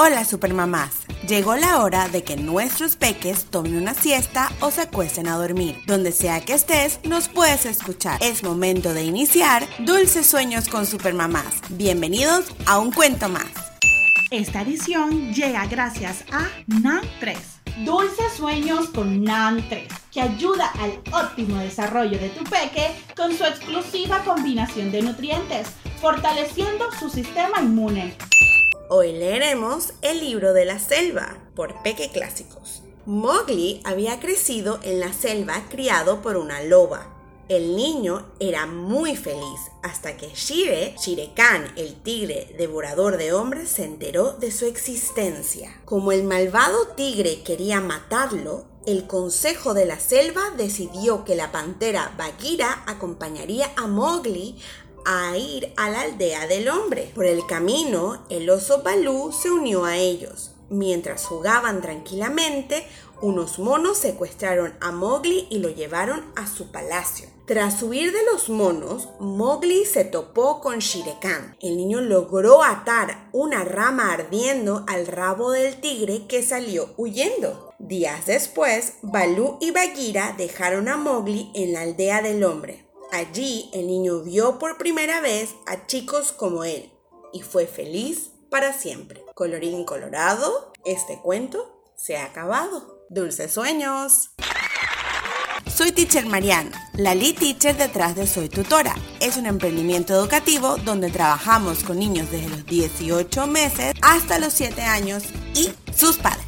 Hola supermamás, llegó la hora de que nuestros peques tomen una siesta o se acuesten a dormir. Donde sea que estés, nos puedes escuchar. Es momento de iniciar Dulces Sueños con Supermamás. Bienvenidos a un cuento más. Esta edición llega gracias a NAN 3. Dulces Sueños con NAN 3, que ayuda al óptimo desarrollo de tu peque con su exclusiva combinación de nutrientes, fortaleciendo su sistema inmune. Hoy leeremos El libro de la selva por Peque Clásicos. Mowgli había crecido en la selva criado por una loba. El niño era muy feliz hasta que Shire, Shere Khan, el tigre devorador de hombres, se enteró de su existencia. Como el malvado tigre quería matarlo, el Consejo de la Selva decidió que la pantera Bagheera acompañaría a Mowgli a ir a la aldea del hombre. Por el camino, el oso Balú se unió a ellos. Mientras jugaban tranquilamente, unos monos secuestraron a Mowgli y lo llevaron a su palacio. Tras huir de los monos, Mowgli se topó con Shere Khan. El niño logró atar una rama ardiendo al rabo del tigre que salió huyendo. Días después, Balú y Bagheera dejaron a Mowgli en la aldea del hombre. Allí el niño vio por primera vez a chicos como él y fue feliz para siempre. Colorín colorado, este cuento se ha acabado. Dulces sueños. Soy Teacher Mariana, la lead teacher detrás de Soy Tutora. Es un emprendimiento educativo donde trabajamos con niños desde los 18 meses hasta los 7 años y sus padres.